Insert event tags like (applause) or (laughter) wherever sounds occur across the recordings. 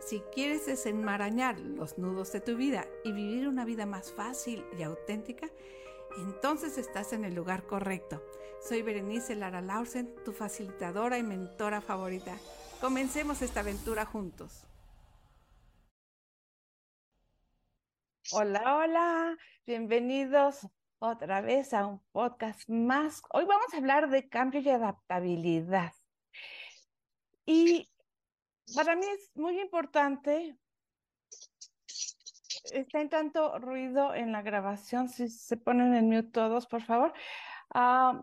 si quieres desenmarañar los nudos de tu vida y vivir una vida más fácil y auténtica, entonces estás en el lugar correcto. Soy Berenice Lara Lausen, tu facilitadora y mentora favorita. Comencemos esta aventura juntos. Hola, hola, bienvenidos otra vez a un podcast más. Hoy vamos a hablar de cambio y adaptabilidad. Y para mí es muy importante, está en tanto ruido en la grabación, si se ponen en mute todos, por favor. Ah,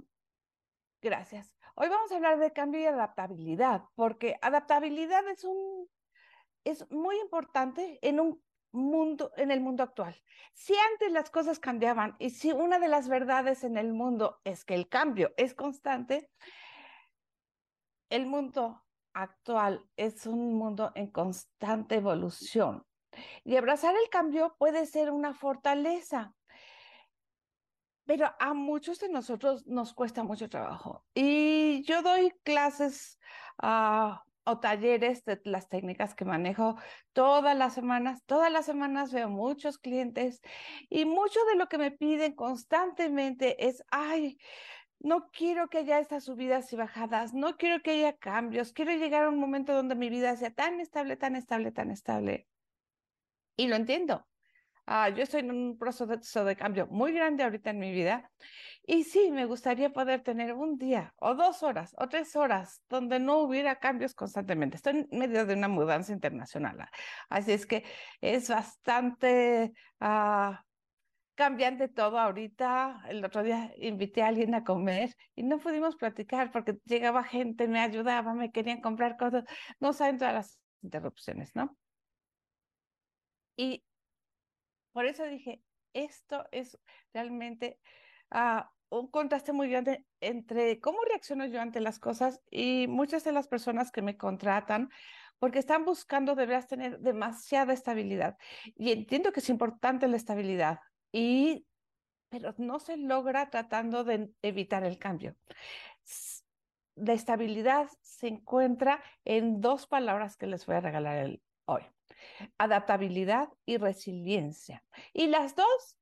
gracias. Hoy vamos a hablar de cambio y adaptabilidad, porque adaptabilidad es un es muy importante en un mundo, en el mundo actual. Si antes las cosas cambiaban y si una de las verdades en el mundo es que el cambio es constante, el mundo actual es un mundo en constante evolución. Y abrazar el cambio puede ser una fortaleza, pero a muchos de nosotros nos cuesta mucho trabajo. Y yo doy clases a o talleres de las técnicas que manejo todas las semanas. Todas las semanas veo muchos clientes y mucho de lo que me piden constantemente es, ay, no quiero que haya estas subidas y bajadas, no quiero que haya cambios, quiero llegar a un momento donde mi vida sea tan estable, tan estable, tan estable. Y lo entiendo. Ah, yo estoy en un proceso de cambio muy grande ahorita en mi vida y sí, me gustaría poder tener un día o dos horas o tres horas donde no hubiera cambios constantemente. Estoy en medio de una mudanza internacional, ah, así es que es bastante ah, cambiante todo ahorita. El otro día invité a alguien a comer y no pudimos platicar porque llegaba gente, me ayudaba, me querían comprar cosas. No saben todas las interrupciones, ¿no? Y por eso dije, esto es realmente uh, un contraste muy grande entre cómo reacciono yo ante las cosas y muchas de las personas que me contratan, porque están buscando deberás tener demasiada estabilidad. Y entiendo que es importante la estabilidad, y, pero no se logra tratando de evitar el cambio. La estabilidad se encuentra en dos palabras que les voy a regalar hoy adaptabilidad y resiliencia. Y las dos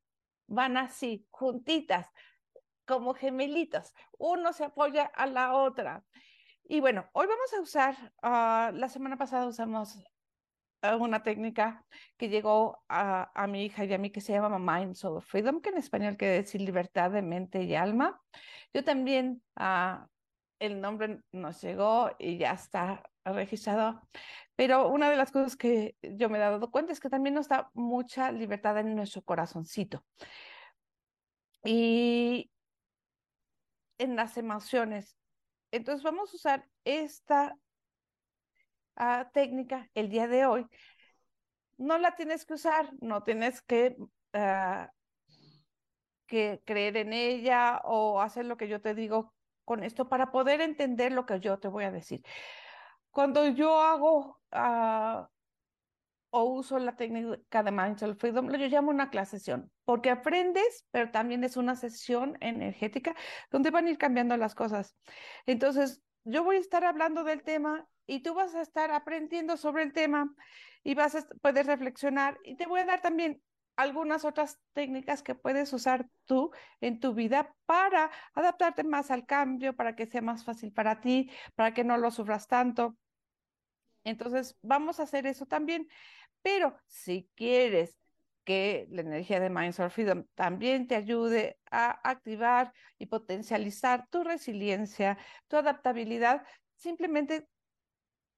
van así, juntitas, como gemelitas. Uno se apoya a la otra. Y bueno, hoy vamos a usar, ah, la semana pasada usamos una técnica que llegó a, a, mi hija y a mí que se llama Mind Soul Freedom, que en español quiere decir libertad de mente y alma. Yo también, uh, el nombre nos llegó y ya está registrado. Pero una de las cosas que yo me he dado cuenta es que también nos da mucha libertad en nuestro corazoncito. Y en las emociones. Entonces vamos a usar esta técnica el día de hoy. No la tienes que usar, no tienes que, uh, que creer en ella o hacer lo que yo te digo con esto para poder entender lo que yo te voy a decir. Cuando yo hago uh, o uso la técnica de Mindful Freedom, yo llamo una clase sesión, porque aprendes, pero también es una sesión energética donde van a ir cambiando las cosas. Entonces, yo voy a estar hablando del tema y tú vas a estar aprendiendo sobre el tema y vas a poder reflexionar y te voy a dar también algunas otras técnicas que puedes usar tú en tu vida para adaptarte más al cambio, para que sea más fácil para ti, para que no lo sufras tanto. Entonces, vamos a hacer eso también. Pero si quieres que la energía de Minds or Freedom también te ayude a activar y potencializar tu resiliencia, tu adaptabilidad, simplemente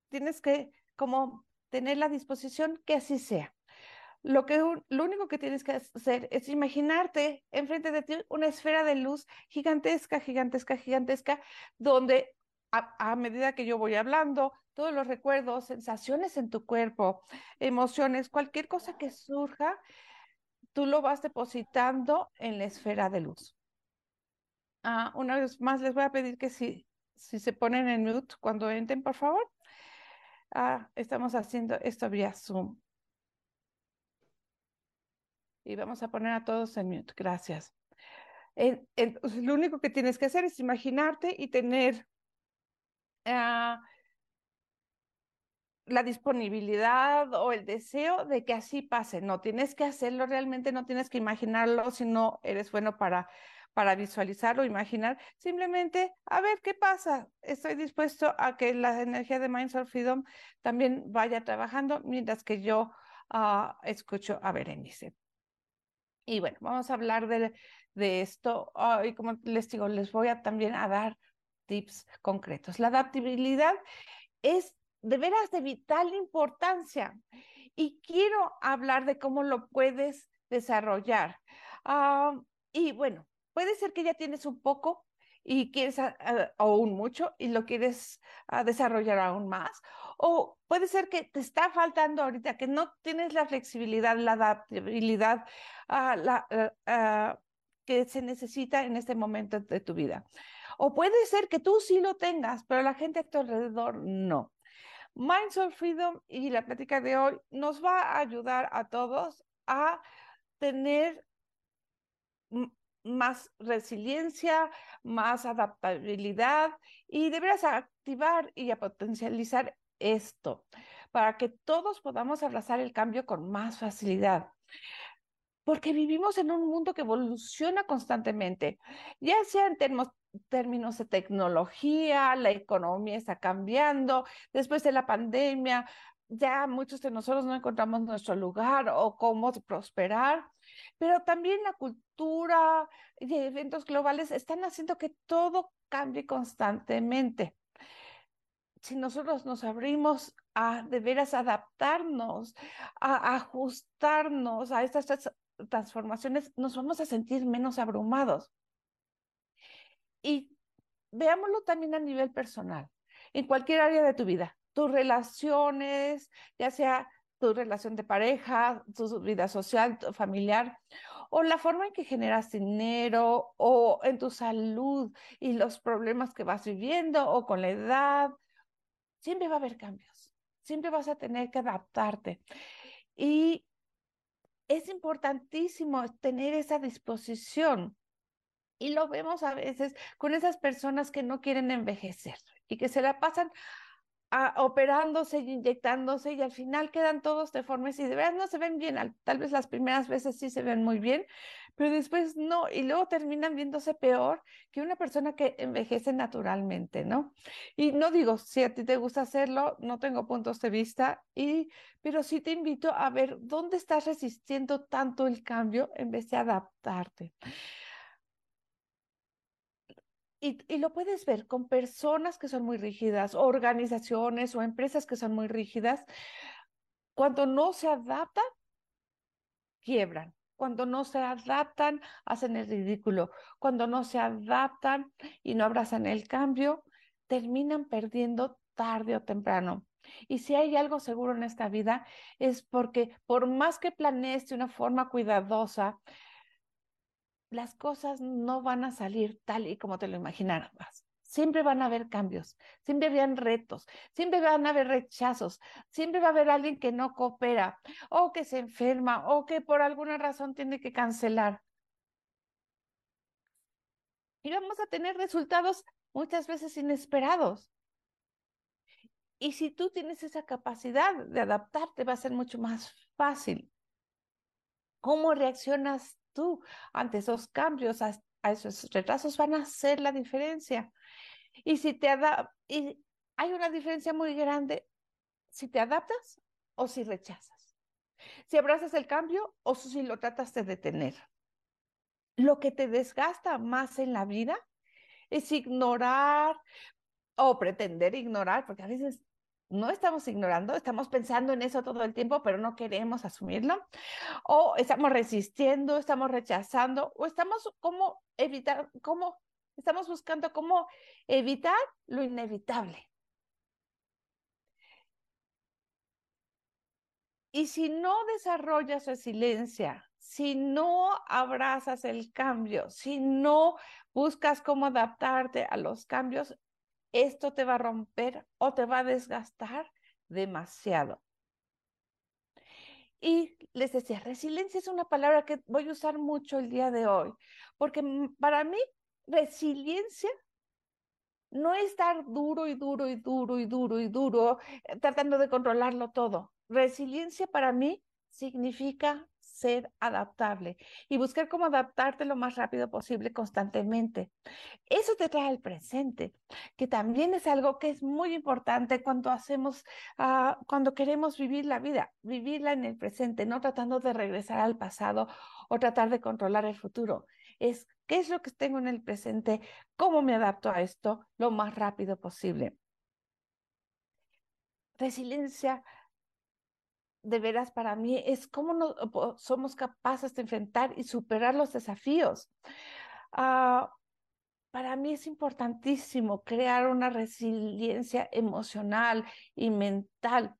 tienes que como tener la disposición que así sea. Lo, que, lo único que tienes que hacer es imaginarte enfrente de ti una esfera de luz gigantesca, gigantesca, gigantesca, donde a, medida que yo voy hablando, todos los recuerdos, sensaciones en tu cuerpo, emociones, cualquier cosa que surja, tú lo vas depositando en la esfera de luz. Ah, una vez más les voy a pedir que si, si se ponen en mute cuando entren, por favor. Ah, estamos haciendo esto vía Zoom. Y vamos a poner a todos en mute. Gracias. lo único que tienes que hacer es imaginarte y tener ah, la disponibilidad o el deseo de que así pase. No tienes que hacerlo realmente, no tienes que imaginarlo si no eres bueno para, para visualizarlo, imaginar. Simplemente, a ver qué pasa. Estoy dispuesto a que la energía de Minds of Freedom también vaya trabajando mientras que yo ah, escucho a Berenice. Y bueno, vamos a hablar de, de esto. y como les digo, les voy a también a dar tips concretos. La adaptabilidad es de veras de vital importancia y quiero hablar de cómo lo puedes desarrollar. Ah, y bueno, puede ser que ya tienes un poco y quieres aún mucho y lo quieres ah, desarrollar aún más. O puede ser que te está faltando ahorita, que no tienes la flexibilidad, la adaptabilidad ah, ah, que se necesita en este momento de tu vida. O puede ser que tú sí lo tengas, pero la gente a tu alrededor no. Minds of Freedom y la plática de hoy nos va a ayudar a todos a tener más resiliencia, más adaptabilidad y deberás activar y a potencializar esto para que todos podamos abrazar el cambio con más facilidad. Porque vivimos en un mundo que evoluciona constantemente, ya sea en términos de tecnología, la economía está cambiando, después de la pandemia, ya muchos de nosotros no encontramos nuestro lugar o cómo prosperar, pero también la cultura y eventos globales están haciendo que todo cambie constantemente. Si nosotros nos abrimos a de veras adaptarnos, a ajustarnos a estas transformaciones, nos vamos a sentir menos abrumados. Y veámoslo también a nivel personal, en cualquier área de tu vida tus relaciones, ya sea tu relación de pareja, tu vida social, familiar, o la forma en que generas dinero, o en tu salud y los problemas que vas viviendo, o con la edad, siempre va a haber cambios, siempre vas a tener que adaptarte. Y es importantísimo tener esa disposición. Y lo vemos a veces con esas personas que no quieren envejecer y que se la pasan operándose y inyectándose y al final quedan todos deformes y de verdad no se ven bien. Tal vez las primeras veces sí se ven muy bien, pero después no. Y luego terminan viéndose peor que una persona que envejece naturalmente, ¿no? Y no digo, si a ti te gusta hacerlo, no tengo puntos de vista, y, pero sí te invito a ver dónde estás resistiendo tanto el cambio en vez de adaptarte. Y, lo puedes ver con personas que son muy rígidas, organizaciones o empresas que son muy rígidas. Cuando no se adaptan, quiebran. Cuando no se adaptan, hacen el ridículo. Cuando no se adaptan y no abrazan el cambio, terminan perdiendo tarde o temprano. Y si hay algo seguro en esta vida, es porque por más que planees de una forma cuidadosa, las cosas no van a salir tal y como te lo imaginabas. Siempre van a haber cambios, siempre habrán retos, siempre van a haber rechazos, siempre va a haber alguien que no coopera o que se enferma o que por alguna razón tiene que cancelar. Y vamos a tener resultados muchas veces inesperados. Y si tú tienes esa capacidad de adaptarte, va a ser mucho más fácil. ¿Cómo reaccionas tú ante esos cambios, a, esos retrasos, van a hacer la diferencia. Y si te y hay una diferencia muy grande si te adaptas o si rechazas. Si abrazas el cambio o si lo tratas de detener. Lo que te desgasta más en la vida es ignorar o pretender ignorar, porque a veces no estamos ignorando, estamos pensando en eso todo el tiempo, pero no queremos asumirlo, o estamos resistiendo, estamos rechazando, o estamos como evitar, como estamos buscando cómo evitar lo inevitable. Y si no desarrollas resiliencia, si no abrazas el cambio, si no buscas cómo adaptarte a los cambios, esto te va a romper o te va a desgastar demasiado. Y les decía, resiliencia es una palabra que voy a usar mucho el día de hoy, porque para mí resiliencia no es estar duro y duro y duro y duro y duro, eh, tratando de controlarlo todo. Resiliencia para mí significa ser adaptable y buscar cómo adaptarte lo más rápido posible constantemente. Eso te trae al presente, que también es algo que es muy importante cuando hacemos, uh, cuando queremos vivir la vida, vivirla en el presente, no tratando de regresar al pasado o tratar de controlar el futuro. Es qué es lo que tengo en el presente, cómo me adapto a esto lo más rápido posible. Resiliencia de veras para mí es cómo nos, somos capaces de enfrentar y superar los desafíos. Uh, para mí es importantísimo crear una resiliencia emocional y mental.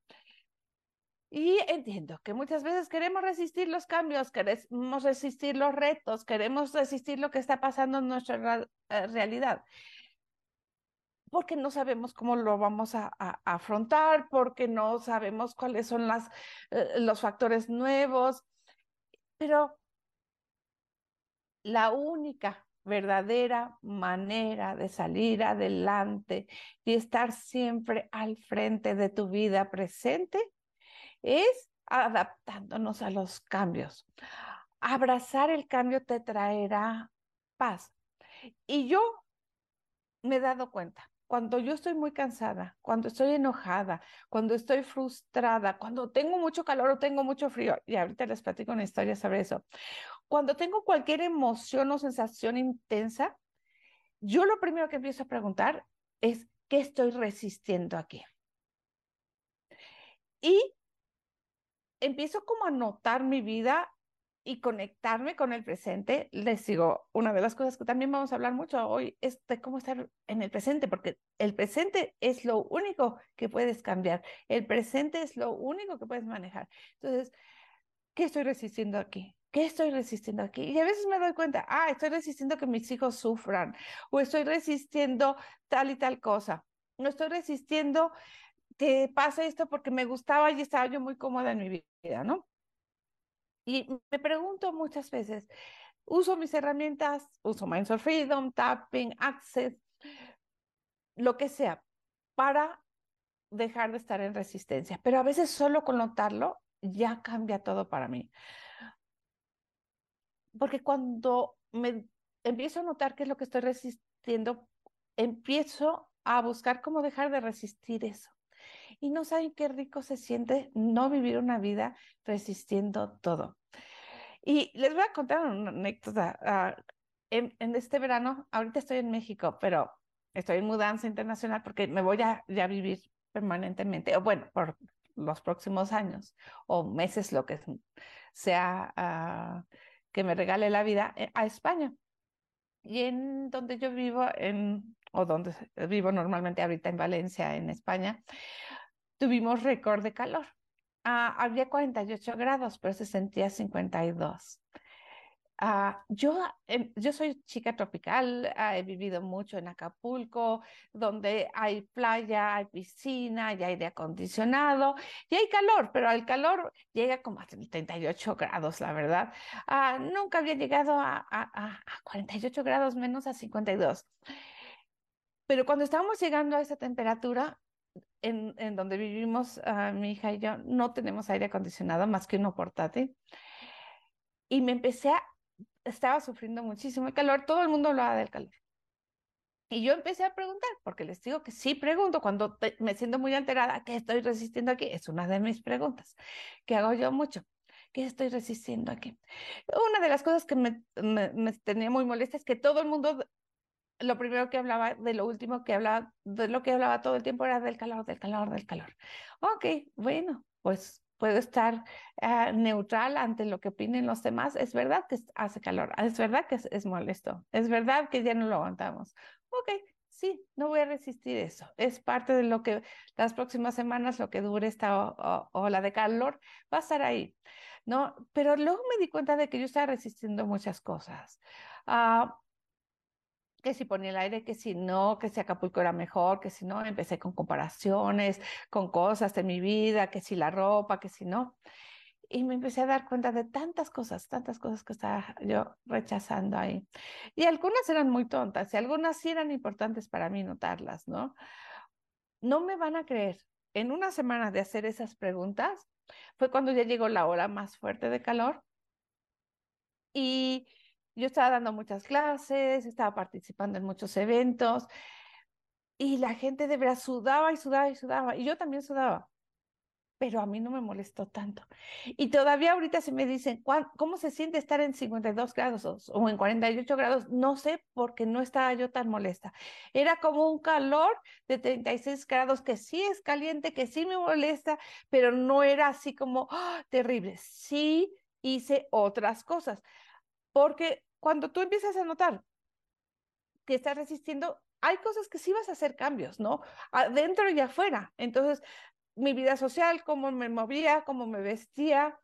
Y entiendo que muchas veces queremos resistir los cambios, queremos resistir los retos, queremos resistir lo que está pasando en nuestra eh, realidad porque no sabemos cómo lo vamos a, afrontar, porque no sabemos cuáles son las, eh, los factores nuevos, pero la única verdadera manera de salir adelante y estar siempre al frente de tu vida presente es adaptándonos a los cambios. Abrazar el cambio te traerá paz. Y yo me he dado cuenta cuando yo estoy muy cansada, cuando estoy enojada, cuando estoy frustrada, cuando tengo mucho calor o tengo mucho frío, y ahorita les platico una historia sobre eso, cuando tengo cualquier emoción o sensación intensa, yo lo primero que empiezo a preguntar es, ¿qué estoy resistiendo aquí? Y empiezo como a notar mi vida y conectarme con el presente, les digo, una de las cosas que también vamos a hablar mucho hoy es de cómo estar en el presente, porque el presente es lo único que puedes cambiar, el presente es lo único que puedes manejar. Entonces, ¿qué estoy resistiendo aquí? ¿Qué estoy resistiendo aquí? Y a veces me doy cuenta, ah, estoy resistiendo que mis hijos sufran, o estoy resistiendo tal y tal cosa, no estoy resistiendo que pase esto porque me gustaba y estaba yo muy cómoda en mi vida, ¿no? Y me pregunto muchas veces, uso mis herramientas, uso Mindset Freedom, Tapping, Access, lo que sea, para dejar de estar en resistencia. Pero a veces solo con notarlo ya cambia todo para mí. Porque cuando me empiezo a notar qué es lo que estoy resistiendo, empiezo a buscar cómo dejar de resistir eso y no saben qué rico se siente no vivir una vida resistiendo todo. Y les voy a contar una anécdota. Ah, en, este verano, ahorita estoy en México, pero estoy en mudanza internacional porque me voy a, ya vivir permanentemente, o bueno, por los próximos años o meses, lo que sea ah, que me regale la vida, eh, a España. Y en donde yo vivo, en, o donde vivo normalmente ahorita en Valencia, en España, tuvimos récord de calor. Ah, había 48 grados, pero se sentía 52. Ah, yo, em, yo soy chica tropical, ah, he vivido mucho en Acapulco, donde hay playa, hay piscina, hay aire acondicionado y hay calor, pero el calor llega como a 38 grados, la verdad. nunca había llegado a, a, a 48 grados menos a 52. Pero cuando estábamos llegando a esa temperatura, en, en donde vivimos, uh, mi hija y yo, no tenemos aire acondicionado más que uno portátil. Y me empecé a, estaba sufriendo muchísimo el calor, todo el mundo hablaba del calor. Y yo empecé a preguntar, porque les digo que sí pregunto cuando me siento muy alterada, ¿qué estoy resistiendo aquí? Es una de mis preguntas que hago yo mucho. ¿Qué estoy resistiendo aquí? Una de las cosas que me, me, tenía muy molesta es que todo el mundo, lo primero que hablaba, de lo último que hablaba, de lo que hablaba todo el tiempo era del calor, del calor, del calor. Ok, bueno, pues puedo estar ah, neutral ante lo que opinen los demás. Es verdad que hace calor, es verdad que es, molesto, es verdad que ya no lo aguantamos. Ok, sí, no voy a resistir eso. Es parte de lo que las próximas semanas, lo que dure esta ola de calor, va a estar ahí. ¿no? Pero luego me di cuenta de que yo estaba resistiendo muchas cosas. Ah, que si ponía el aire, que si no, que si Acapulco era mejor, que si no, empecé con comparaciones, con cosas de mi vida, que si la ropa, que si no. Y me empecé a dar cuenta de tantas cosas, tantas cosas que estaba yo rechazando ahí. Y algunas eran muy tontas y algunas sí eran importantes para mí notarlas, ¿no? No me van a creer. En una semana de hacer esas preguntas, fue cuando ya llegó la hora más fuerte de calor. Y yo estaba dando muchas clases, estaba participando en muchos eventos y la gente de verdad sudaba y sudaba y sudaba. Y yo también sudaba pero a mí no me molestó tanto. Y todavía ahorita se me dicen, ¿cómo se siente estar en 52 grados o en 48 grados? No sé porque no estaba yo tan molesta. Era como un calor de 36 grados que sí es caliente, que sí me molesta, pero no era así como ¡ah! terrible. Sí hice otras cosas. Porque cuando tú empiezas a notar que estás resistiendo, hay cosas que sí vas a hacer cambios, ¿no? Adentro y afuera. Entonces, mi vida social, cómo me movía, cómo me vestía.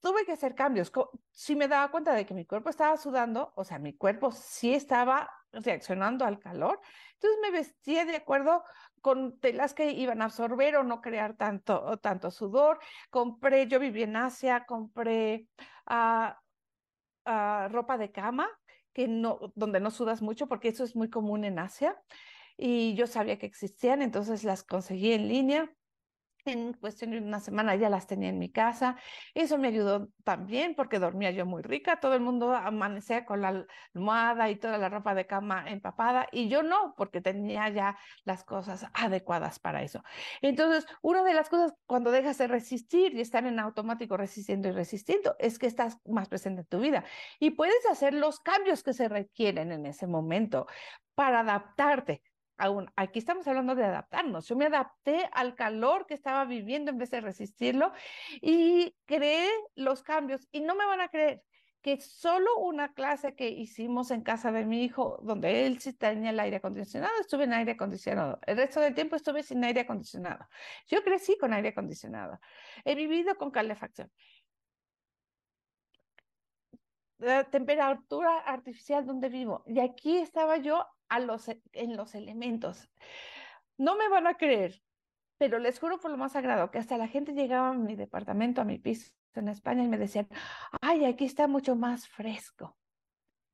Tuve que hacer cambios. Si me daba cuenta de que mi cuerpo estaba sudando, o sea, mi cuerpo sí estaba reaccionando al calor, entonces me vestía de acuerdo con telas que iban a absorber o no crear tanto, tanto sudor. Compré, yo viví en Asia, compré ah, ah, ropa de cama que no, donde no sudas mucho, porque eso es muy común en Asia. Y yo sabía que existían, entonces las conseguí en línea en cuestión de una semana ya las tenía en mi casa. Eso me ayudó también porque dormía yo muy rica. Todo el mundo amanecía con la almohada y toda la ropa de cama empapada y yo no, porque tenía ya las cosas adecuadas para eso. Entonces, una de las cosas cuando dejas de resistir y estar en automático resistiendo y resistiendo es que estás más presente en tu vida y puedes hacer los cambios que se requieren en ese momento para adaptarte aún, aquí estamos hablando de adaptarnos. Yo me adapté al calor que estaba viviendo en vez de resistirlo y creé los cambios. Y no me van a creer que solo una clase que hicimos en casa de mi hijo, donde él sí tenía el aire acondicionado, estuve en aire acondicionado. El resto del tiempo estuve sin aire acondicionado. Yo crecí con aire acondicionado. He vivido con calefacción. La temperatura artificial donde vivo. Y aquí estaba yo a los, e, en los elementos. No me van a creer, pero les juro por lo más sagrado que hasta la gente llegaba a mi departamento, a mi piso en España y me decían, ay, aquí está mucho más fresco.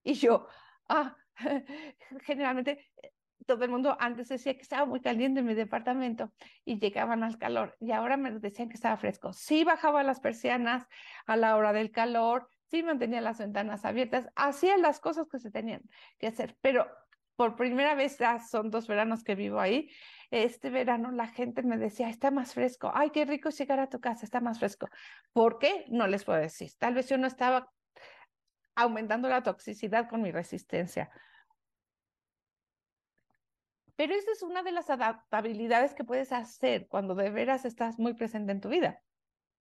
Y yo, ah, (laughs) generalmente eh, todo el mundo antes decía que estaba muy caliente en mi departamento y llegaban al calor y ahora me decían que estaba fresco. Sí bajaba las persianas a la hora del calor, sí mantenía las ventanas abiertas, hacía las cosas que se tenían que hacer, pero por primera vez, ya son dos veranos que vivo ahí, este verano la gente me decía, está más fresco, ay, qué rico llegar a tu casa, está más fresco. ¿Por qué? No les puedo decir. Tal vez yo no estaba aumentando la toxicidad con mi resistencia. Pero esa es una de las adaptabilidades que puedes hacer cuando de veras estás muy presente en tu vida.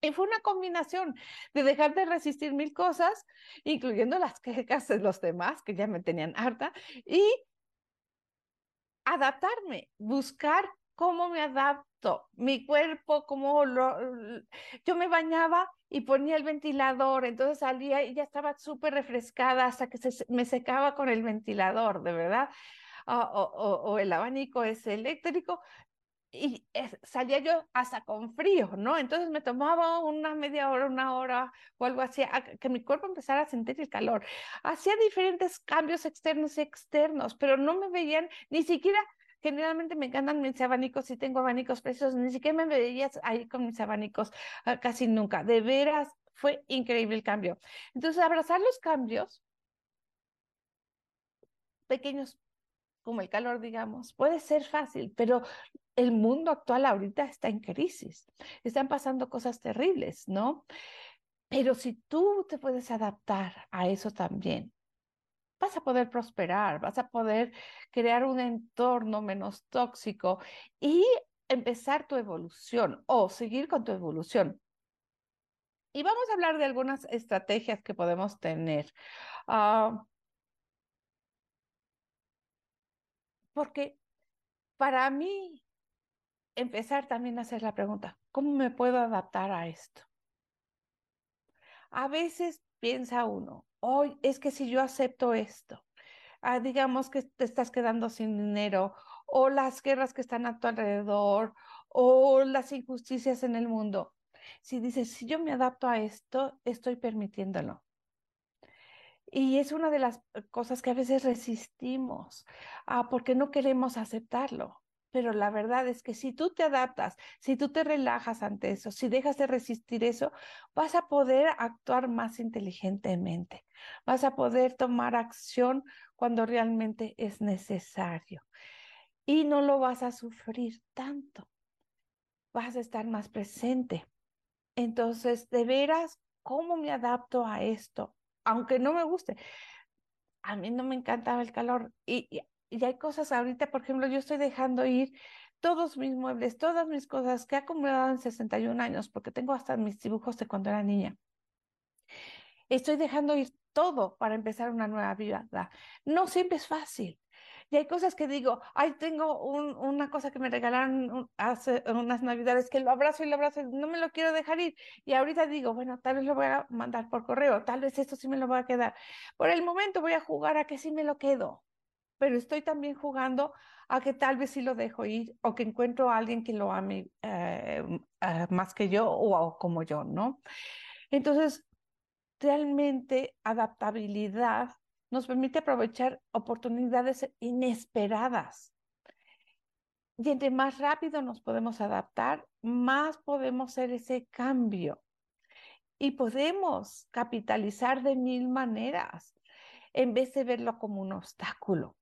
Y fue una combinación de dejar de resistir mil cosas, incluyendo las quejas de los demás, que ya me tenían harta, y adaptarme, buscar cómo me adapto, mi cuerpo, cómo lo... Yo me bañaba y ponía el ventilador, entonces salía y ya estaba súper refrescada hasta que se, me secaba con el ventilador, de verdad. Ah, o, o, el abanico es eléctrico, y salía yo hasta con frío, ¿no? Entonces me tomaba una media hora, una hora o algo así, que mi cuerpo empezara a sentir el calor. Hacía diferentes cambios externos y externos, pero no me veían ni siquiera generalmente me encantan mis abanicos y tengo abanicos preciosos, ni siquiera me veías ahí con mis abanicos ah, casi nunca. De veras, fue increíble el cambio. Entonces, abrazar los cambios pequeños como el calor, digamos, puede ser fácil, pero el mundo actual ahorita está en crisis. Están pasando cosas terribles, ¿no? Pero si tú te puedes adaptar a eso también, vas a poder prosperar, vas a poder crear un entorno menos tóxico y empezar tu evolución o seguir con tu evolución. Y vamos a hablar de algunas estrategias que podemos tener. Uh, porque para mí, empezar también a hacer la pregunta, ¿cómo me puedo adaptar a esto? A veces piensa uno, hoy es que si yo acepto esto, ah, digamos que te estás quedando sin dinero o las guerras que están a tu alrededor o las injusticias en el mundo. Si dices, si yo me adapto a esto, estoy permitiéndolo. Y es una de las eh, cosas que a veces resistimos, ah, porque no queremos aceptarlo. Pero la verdad es que si tú te adaptas, si tú te relajas ante eso, si dejas de resistir eso, vas a poder actuar más inteligentemente, vas a poder tomar acción cuando realmente es necesario y no lo vas a sufrir tanto, vas a estar más presente. Entonces, de veras, ¿cómo me adapto a esto? Aunque no me guste. A mí no me encantaba el calor y, y hay cosas ahorita, por ejemplo, yo estoy dejando ir todos mis muebles, todas mis cosas que he acumulado en 61 años, porque tengo hasta mis dibujos de cuando era niña. Estoy dejando ir todo para empezar una nueva vida. No siempre es fácil. Y hay cosas que digo, ay, tengo una cosa que me regalaron hace unas navidades que lo abrazo y lo abrazo, no me lo quiero dejar ir. Y ahorita digo, bueno, tal vez lo voy a mandar por correo, tal vez esto sí me lo voy a quedar. Por el momento voy a jugar a que sí me lo quedo pero estoy también jugando a que tal vez sí lo dejo ir o que encuentro a alguien que lo ame eh, eh, más que yo o, como yo, ¿no? Entonces, realmente adaptabilidad nos permite aprovechar oportunidades inesperadas. Y entre más rápido nos podemos adaptar, más podemos hacer ese cambio. Y podemos capitalizar de mil maneras en vez de verlo como un obstáculo.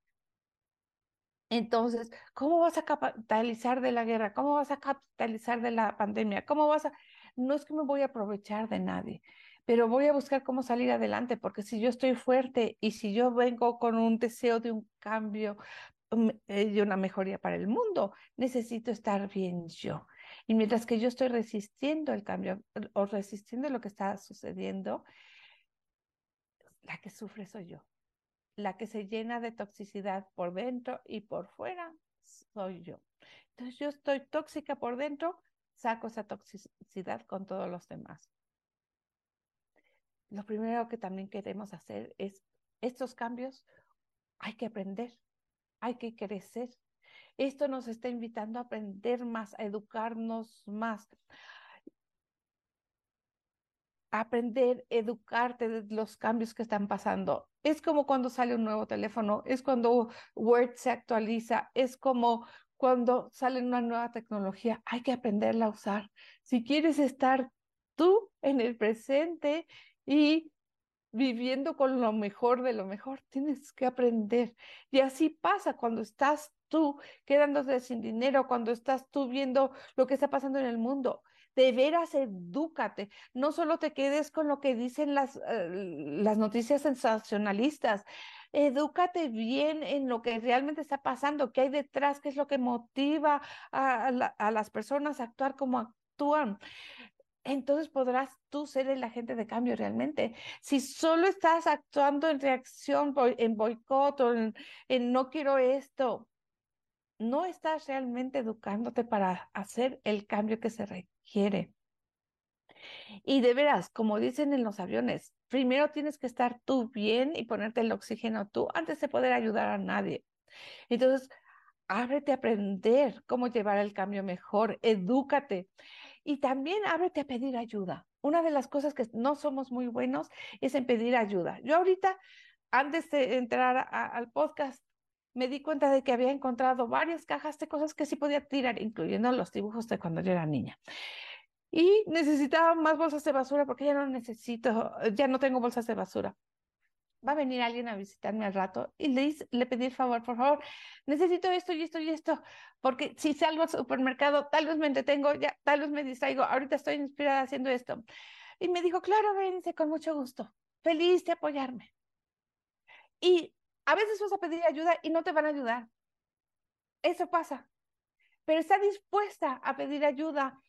Entonces, ¿cómo vas a capitalizar de la guerra? ¿Cómo vas a capitalizar de la pandemia? ¿Cómo vas a...? No es que me voy a aprovechar de nadie, pero voy a buscar cómo salir adelante, porque si yo estoy fuerte y si yo vengo con un deseo de un cambio mm, eh, y una mejoría para el mundo, necesito estar bien yo. Y mientras que yo estoy resistiendo el cambio o resistiendo lo que está sucediendo, la que sufre soy yo la que se llena de toxicidad por dentro y por fuera soy yo. Entonces yo estoy tóxica por dentro, saco esa toxicidad con todos los demás. Lo primero que también queremos hacer es estos cambios, hay que aprender, hay que crecer. Esto nos está invitando a aprender más, a educarnos más, aprender, educarte de los cambios que están pasando. Es como cuando sale un nuevo teléfono, es cuando Word se actualiza, es como cuando sale una nueva tecnología. Hay que aprenderla a usar. Si quieres estar tú en el presente y viviendo con lo mejor de lo mejor, tienes que aprender. Y así pasa cuando estás tú quedándote sin dinero, cuando estás tú viendo lo que está pasando en el mundo. De veras edúcate, no solo te quedes con lo que dicen las, eh, las noticias sensacionalistas, edúcate bien en lo que realmente está pasando, qué hay detrás, qué es lo que motiva a, a las personas a actuar como actúan entonces podrás tú ser el agente de cambio realmente. Si solo estás actuando en reacción, en boicot o en, no quiero esto, no estás realmente educándote para hacer el cambio que se requiere. Y de veras, como dicen en los aviones, primero tienes que estar tú bien y ponerte el oxígeno tú antes de poder ayudar a nadie. Entonces, ábrete a aprender cómo llevar el cambio mejor, edúcate y también ábrete a pedir ayuda. Una de las cosas que no somos muy buenos es en pedir ayuda. Yo ahorita, antes de entrar al podcast, me di cuenta de que había encontrado varias cajas de cosas que sí podía tirar, incluyendo los dibujos de cuando yo era niña. Y necesitaba más bolsas de basura porque ya no necesito, ya no tengo bolsas de basura. Va a venir alguien a visitarme al rato y le, le pedí el favor, por favor, necesito esto y esto y esto, porque si salgo al supermercado, tal vez me entretengo, ya, tal vez me distraigo, ahorita estoy inspirada haciendo esto. Y me dijo, claro, Berenice, con mucho gusto. Feliz de apoyarme. Y a veces vas a pedir ayuda y no te van a ayudar. Eso pasa. Pero está dispuesta a pedir ayuda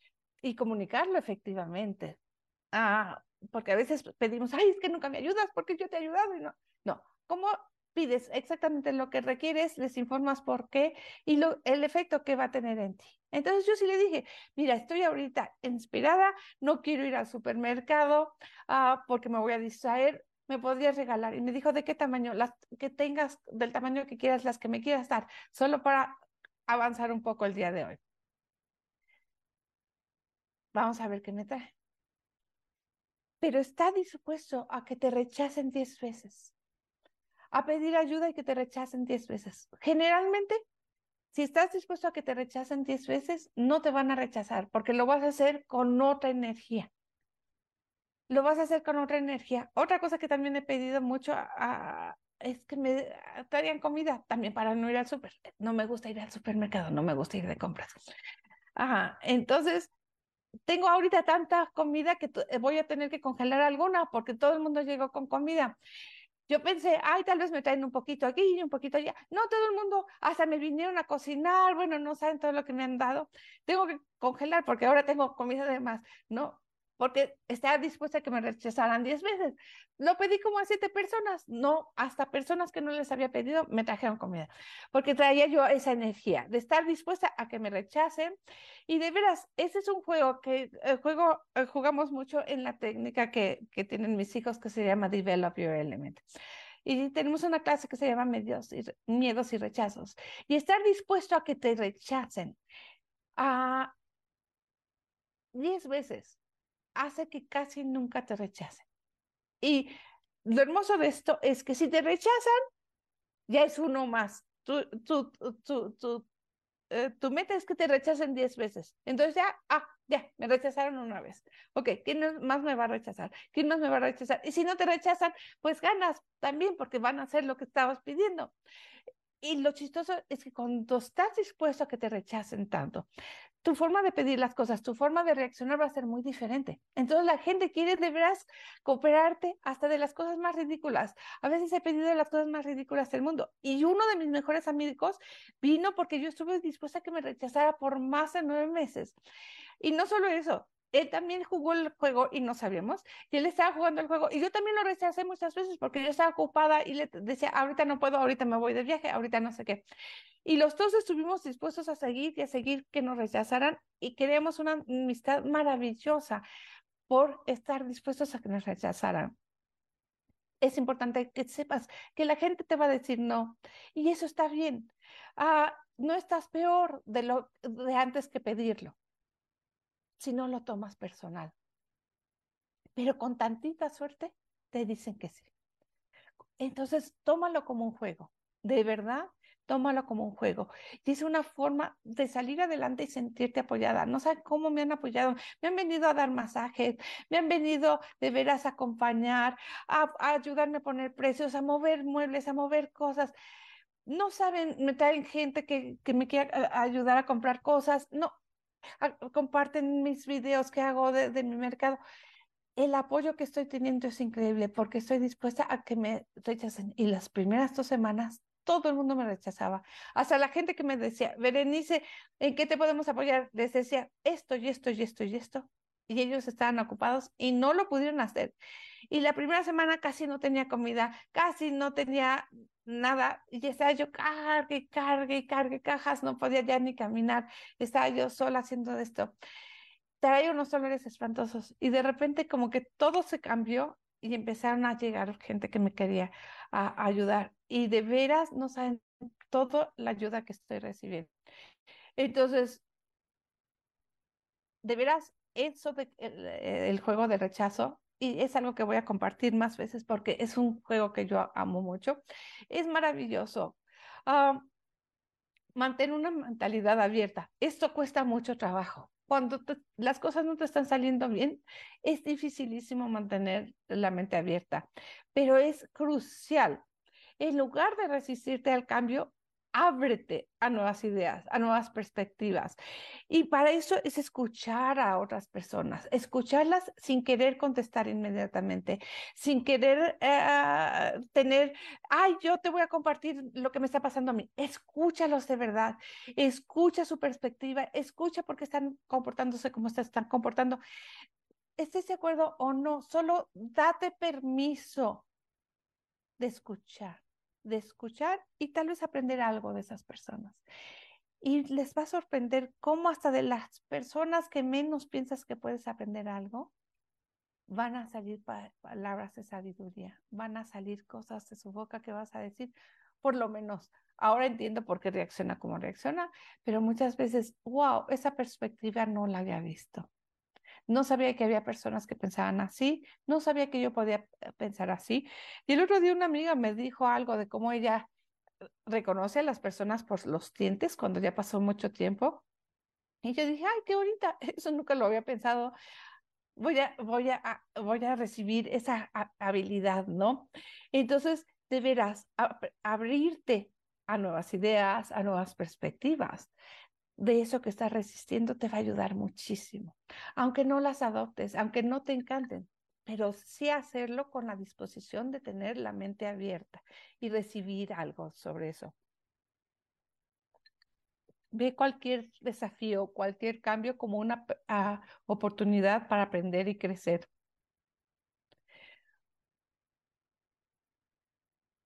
y comunicarlo efectivamente. Ah, porque a veces pedimos, ay, es que nunca me ayudas porque yo te he ayudado y no. No, ¿cómo pides exactamente lo que requieres, les informas por qué y lo, el efecto que va a tener en ti. Entonces yo sí le dije, mira, estoy ahorita inspirada, no quiero ir al supermercado ah, porque me voy a distraer, me podrías regalar. Y me dijo, ¿de qué tamaño? Las que tengas, del tamaño que quieras, las que me quieras dar, solo para avanzar un poco el día de hoy. Vamos a ver qué me trae. Pero está dispuesto a que te rechacen diez veces a pedir ayuda y que te rechacen diez veces. Generalmente, si estás dispuesto a que te rechacen diez veces, no te van a rechazar porque lo vas a hacer con otra energía. Lo vas a hacer con otra energía. Otra cosa que también he pedido mucho es que me traigan comida también para no ir al súper. No me gusta ir al supermercado, no me gusta ir de compras. Ajá, entonces tengo ahorita tanta comida que voy a tener que congelar alguna porque todo el mundo llegó con comida. Yo pensé, ay, tal vez me traen un poquito aquí y un poquito allá. No, todo el mundo, hasta me vinieron a cocinar, bueno, no saben todo lo que me han dado. Tengo que congelar porque ahora tengo comida de más. No, porque estaba dispuesta a que me rechazaran diez veces. Lo pedí como a siete personas, no, hasta personas que no les había pedido me trajeron comida, porque traía yo esa energía de estar dispuesta a que me rechacen. Y de veras, ese es un juego que el juego, eh, jugamos mucho en la técnica que, que tienen mis hijos que se llama Develop Your Element. Y tenemos una clase que se llama medios y, Miedos y Rechazos. Y estar dispuesto a que te rechacen a diez veces hace que casi nunca te rechacen. Y lo hermoso de esto es que si te rechazan, ya es uno más. Tu, tu, tu, tu, eh, tu meta es que te rechacen 10 veces. Entonces ya, ah, ya, me rechazaron una vez. Ok, ¿quién más me va a rechazar? ¿Quién más me va a rechazar? Y si no te rechazan, pues ganas también porque van a hacer lo que estabas pidiendo. Y lo chistoso es que cuando estás dispuesto a que te rechacen tanto, tu forma de pedir las cosas, tu forma de reaccionar va a ser muy diferente. Entonces la gente quiere de cooperarte hasta de las cosas más ridículas. A veces he pedido las cosas más ridículas del mundo. Y uno de mis mejores amigos vino porque yo estuve dispuesta a que me rechazara por más de nueve meses. Y no solo eso, él también jugó el juego y no sabíamos, y él estaba jugando el juego, y yo también lo rechacé muchas veces porque yo estaba ocupada y le decía, ahorita no puedo, ahorita me voy de viaje, ahorita no sé qué. Y los dos estuvimos dispuestos a seguir y a seguir que nos rechazaran y queríamos una amistad maravillosa por estar dispuestos a que nos rechazaran. Es importante que sepas que la gente te va a decir no y eso está bien. Ah, no estás peor de lo de antes que pedirlo si no lo tomas personal. Pero con tantita suerte te dicen que sí. Entonces, tómalo como un juego. De verdad, tómalo como un juego. Y es una forma de salir adelante y sentirte apoyada. No sé cómo me han apoyado. Me han venido a dar masajes, me han venido de veras a acompañar, a, ayudarme a poner precios, a mover muebles, a mover cosas. No saben, me traen gente que, que me quiere ayudar a comprar cosas. No, comparten mis videos que hago de, mi mercado. El apoyo que estoy teniendo es increíble porque estoy dispuesta a que me rechacen. Y las primeras dos semanas todo el mundo me rechazaba. Hasta la gente que me decía, Berenice, ¿en qué te podemos apoyar? Les decía esto y esto y esto y esto. Y ellos estaban ocupados y no lo pudieron hacer. Y la primera semana casi no tenía comida, casi no tenía nada. Y estaba yo cargue, cargue, cargue cajas, no podía ya ni caminar. Estaba yo sola haciendo esto. Traía unos dolores espantosos y de repente como que todo se cambió y empezaron a llegar gente que me quería ayudar. Y de veras no saben toda la ayuda que estoy recibiendo. Entonces, de veras, eso el, juego de rechazo y es algo que voy a compartir más veces porque es un juego que yo amo mucho. Es maravilloso. Uh, mantén una mentalidad abierta. Esto cuesta mucho trabajo. Cuando las cosas no te están saliendo bien, es dificilísimo mantener la mente abierta, pero es crucial. En lugar de resistirte al cambio, ábrete a nuevas ideas, a nuevas perspectivas. Y para eso es escuchar a otras personas, escucharlas sin querer contestar inmediatamente, sin querer eh, tener, ay, yo te voy a compartir lo que me está pasando a mí. Escúchalos de verdad, escucha su perspectiva, escucha por qué están comportándose como se están comportando. Estés de acuerdo o no, solo date permiso de escuchar de escuchar y tal vez aprender algo de esas personas. Y les va a sorprender cómo hasta de las personas que menos piensas que puedes aprender algo, van a salir palabras de sabiduría, van a salir cosas de su boca que vas a decir, por lo menos ahora entiendo por qué reacciona como reacciona, pero muchas veces, wow, esa perspectiva no la había visto. No sabía que había personas que pensaban así, no sabía que yo podía eh, pensar así. Y el otro día una amiga me dijo algo de cómo ella eh, reconoce a las personas por los dientes cuando ya pasó mucho tiempo. Y yo dije, ay, qué bonita, (laughs) eso nunca lo había pensado. Voy a, voy a, voy a recibir esa habilidad, ¿no? Entonces, deberás abrirte a nuevas ideas, a nuevas perspectivas de eso que estás resistiendo te va a ayudar muchísimo. Aunque no las adoptes, aunque no te encanten, pero sí hacerlo con la disposición de tener la mente abierta y recibir algo sobre eso. Ve cualquier desafío, cualquier cambio como una ah, oportunidad para aprender y crecer.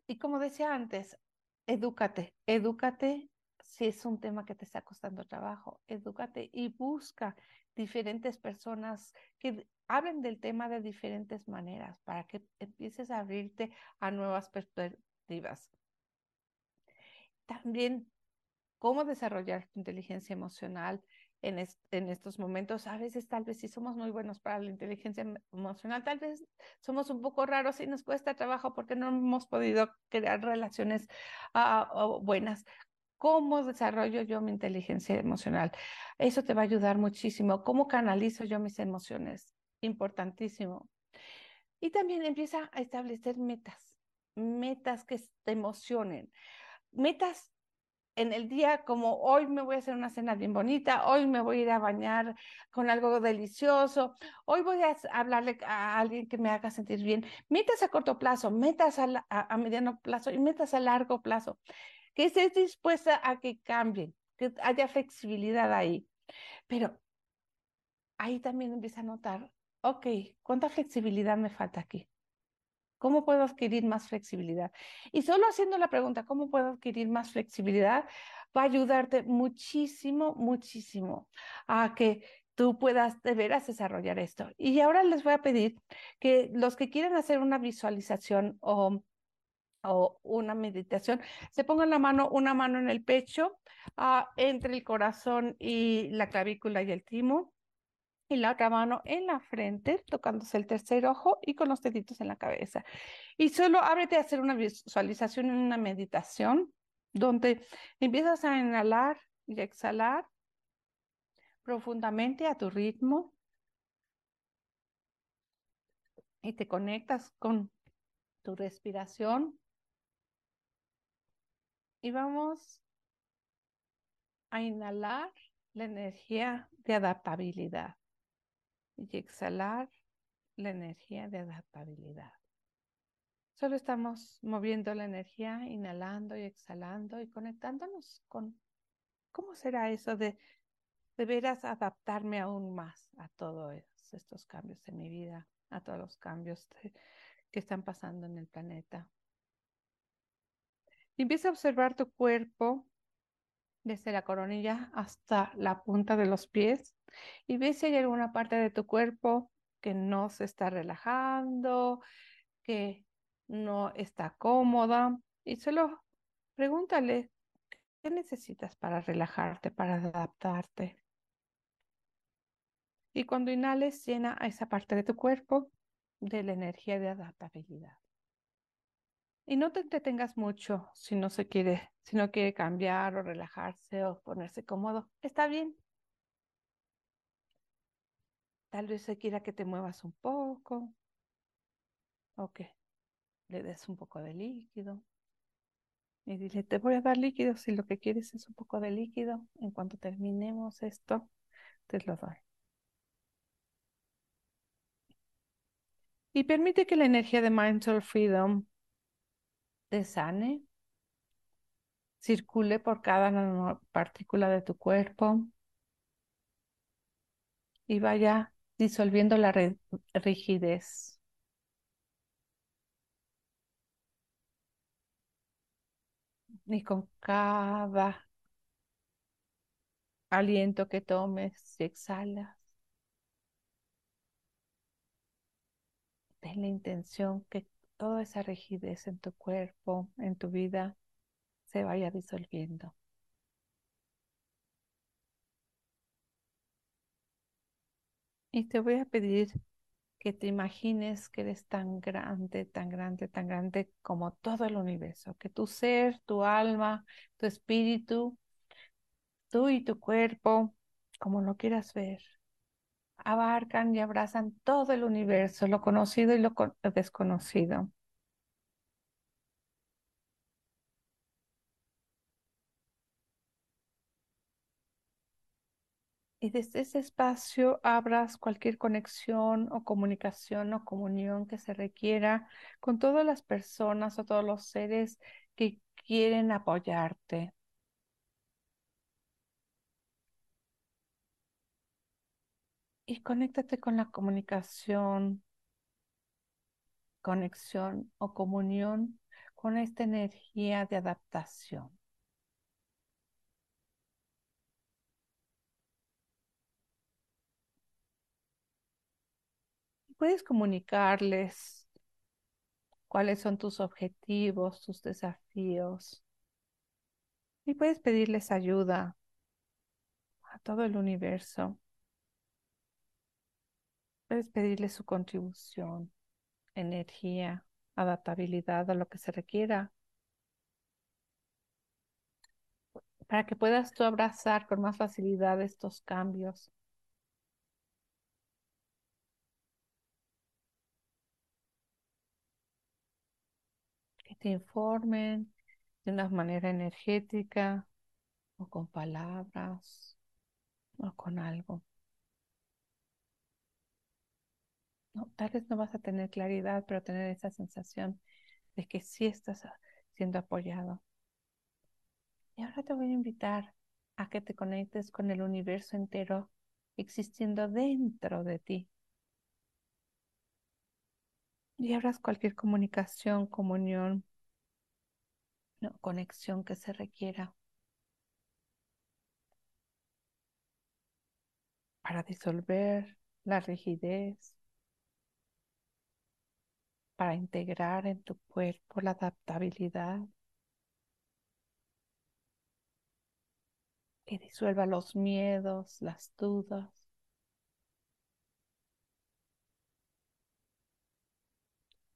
Y como decía antes, edúcate, edúcate si es un tema que te está costando trabajo, edúcate y busca diferentes personas que hablen del tema de diferentes maneras para que empieces a abrirte a nuevas perspectivas. También cómo desarrollar tu inteligencia emocional en, en, estos momentos. A veces tal vez sí somos muy buenos para la inteligencia em, emocional, tal vez somos un poco raros y nos cuesta trabajo porque no hemos podido crear relaciones uh, buenas. ¿Cómo desarrollo yo mi inteligencia emocional? Eso te va a ayudar muchísimo. ¿Cómo canalizo yo mis emociones? Importantísimo. Y también empieza a establecer metas, metas que te emocionen, metas en el día como hoy me voy a hacer una cena bien bonita, hoy me voy a ir a bañar con algo delicioso, hoy voy a hablarle a alguien que me haga sentir bien. Metas a corto plazo, metas a, mediano plazo y metas a largo plazo que estés dispuesta a que cambien, que haya flexibilidad ahí. Pero ahí también empieza a notar, ok, ¿cuánta flexibilidad me falta aquí? ¿Cómo puedo adquirir más flexibilidad? Y solo haciendo la pregunta, ¿cómo puedo adquirir más flexibilidad? Va a ayudarte muchísimo, muchísimo a que tú puedas de veras desarrollar esto. Y ahora les voy a pedir que los que quieran hacer una visualización o o una meditación, se pongan la mano, una mano en el pecho, uh, entre el corazón y la clavícula y el timo, y la otra mano en la frente, tocándose el tercer ojo y con los deditos en la cabeza. Y solo ábrete a hacer una visualización en una meditación, donde empiezas a inhalar y exhalar profundamente a tu ritmo y te conectas con tu respiración y vamos a inhalar la energía de adaptabilidad y exhalar la energía de adaptabilidad. Solo estamos moviendo la energía, inhalando y exhalando y conectándonos con cómo será eso de de veras adaptarme aún más a todos estos cambios en mi vida, a todos los cambios que están pasando en el planeta empieza a observar tu cuerpo desde la coronilla hasta la punta de los pies y ve si hay alguna parte de tu cuerpo que no se está relajando, que no está cómoda y solo pregúntale qué necesitas para relajarte, para adaptarte. Y cuando inhales, llena a esa parte de tu cuerpo de la energía de adaptabilidad. Y no te entretengas mucho si no se quiere, si no quiere cambiar o relajarse o ponerse cómodo. Está bien. Tal vez se quiera que te muevas un poco o que le des un poco de líquido. Y dile, te voy a dar líquido si lo que quieres es un poco de líquido. En cuanto terminemos esto, te lo doy. Y permite que la energía de Mindful Freedom te sane, circule por cada partícula de tu cuerpo y vaya disolviendo la rigidez. Y con cada aliento que tomes y exhalas, ten la intención que toda esa rigidez en tu cuerpo, en tu vida, se vaya disolviendo. Y te voy a pedir que te imagines que eres tan grande, tan grande, tan grande como todo el universo, que tu ser, tu alma, tu espíritu, tú y tu cuerpo, como lo quieras ver, abarcan y abrazan todo el universo, lo conocido y lo desconocido. Y desde ese espacio abras cualquier conexión o comunicación o comunión que se requiera con todas las personas o todos los seres que quieren apoyarte. Y conéctate con la comunicación, conexión o comunión con esta energía de adaptación. puedes comunicarles cuáles son tus objetivos, tus desafíos. Y puedes pedirles ayuda a todo el universo. Puedes pedirles su contribución, energía, adaptabilidad a lo que se requiera para que puedas tú abrazar con más facilidad estos cambios te informen de una manera energética o con palabras o con algo. No, tal vez no vas a tener claridad, pero tener esa sensación de que sí estás siendo apoyado. Y ahora te voy a invitar a que te conectes con el universo entero existiendo dentro de ti. Y abras cualquier comunicación, comunión conexión que se requiera para disolver la rigidez, para integrar en tu cuerpo la adaptabilidad, que disuelva los miedos, las dudas.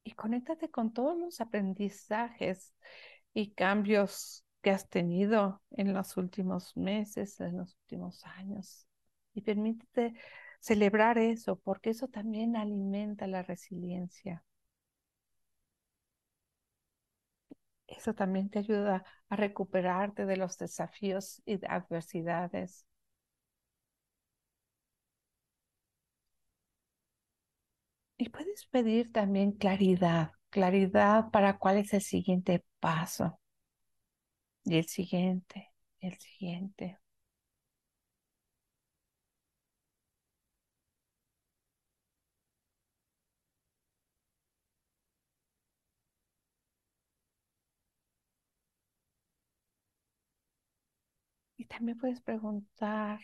Y conéctate con todos los aprendizajes y cambios que has tenido en los últimos meses, en los últimos años. Y permítete celebrar eso, porque eso también alimenta la resiliencia. Eso también te ayuda a recuperarte de los desafíos y adversidades. Y puedes pedir también claridad claridad para cuál es el siguiente paso. Y el siguiente, el siguiente. También puedes preguntar,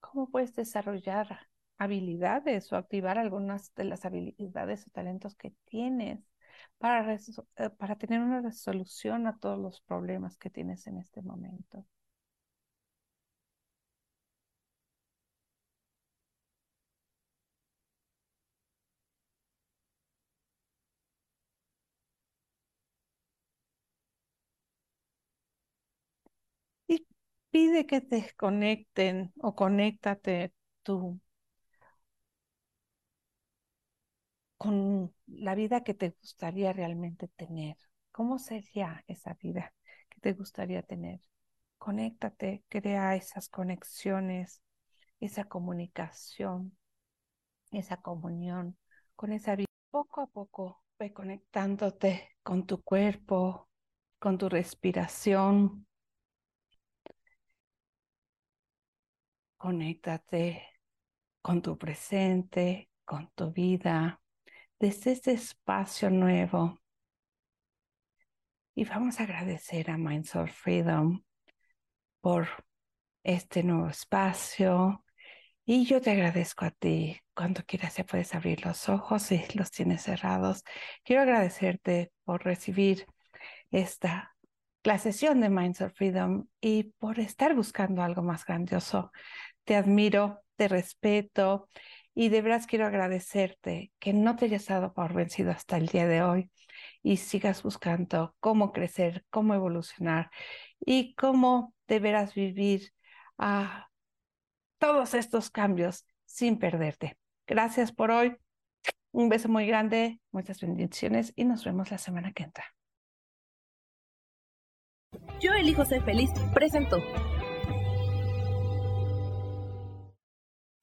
¿cómo puedes desarrollar habilidades o activar algunas de las habilidades o talentos que tienes para, eh, para tener una resolución a todos los problemas que tienes en este momento. Y pide que te conecten o conéctate tú con la vida que te gustaría realmente tener, ¿Cómo sería esa vida que te gustaría tener? Conéctate, crea esas conexiones, esa comunicación, esa comunión con esa vida. Poco a poco ve conectándote con tu cuerpo, con tu respiración. Conéctate con tu presente, con tu vida, desde este espacio nuevo. Y vamos a agradecer a Mindsoul Freedom por este nuevo espacio. Y yo te agradezco a ti. Cuando quieras ya puedes abrir los ojos si los tienes cerrados. Quiero agradecerte por recibir esta la sesión de Mindsoul Freedom y por estar buscando algo más grandioso. Te admiro, te respeto y de veras quiero agradecerte que no te hayas dado por vencido hasta el día de hoy y sigas buscando cómo crecer, cómo evolucionar y cómo deberás vivir a todos estos cambios sin perderte. Gracias por hoy. Un beso muy grande, muchas bendiciones y nos vemos la semana que entra. Yo elijo ser feliz presentó.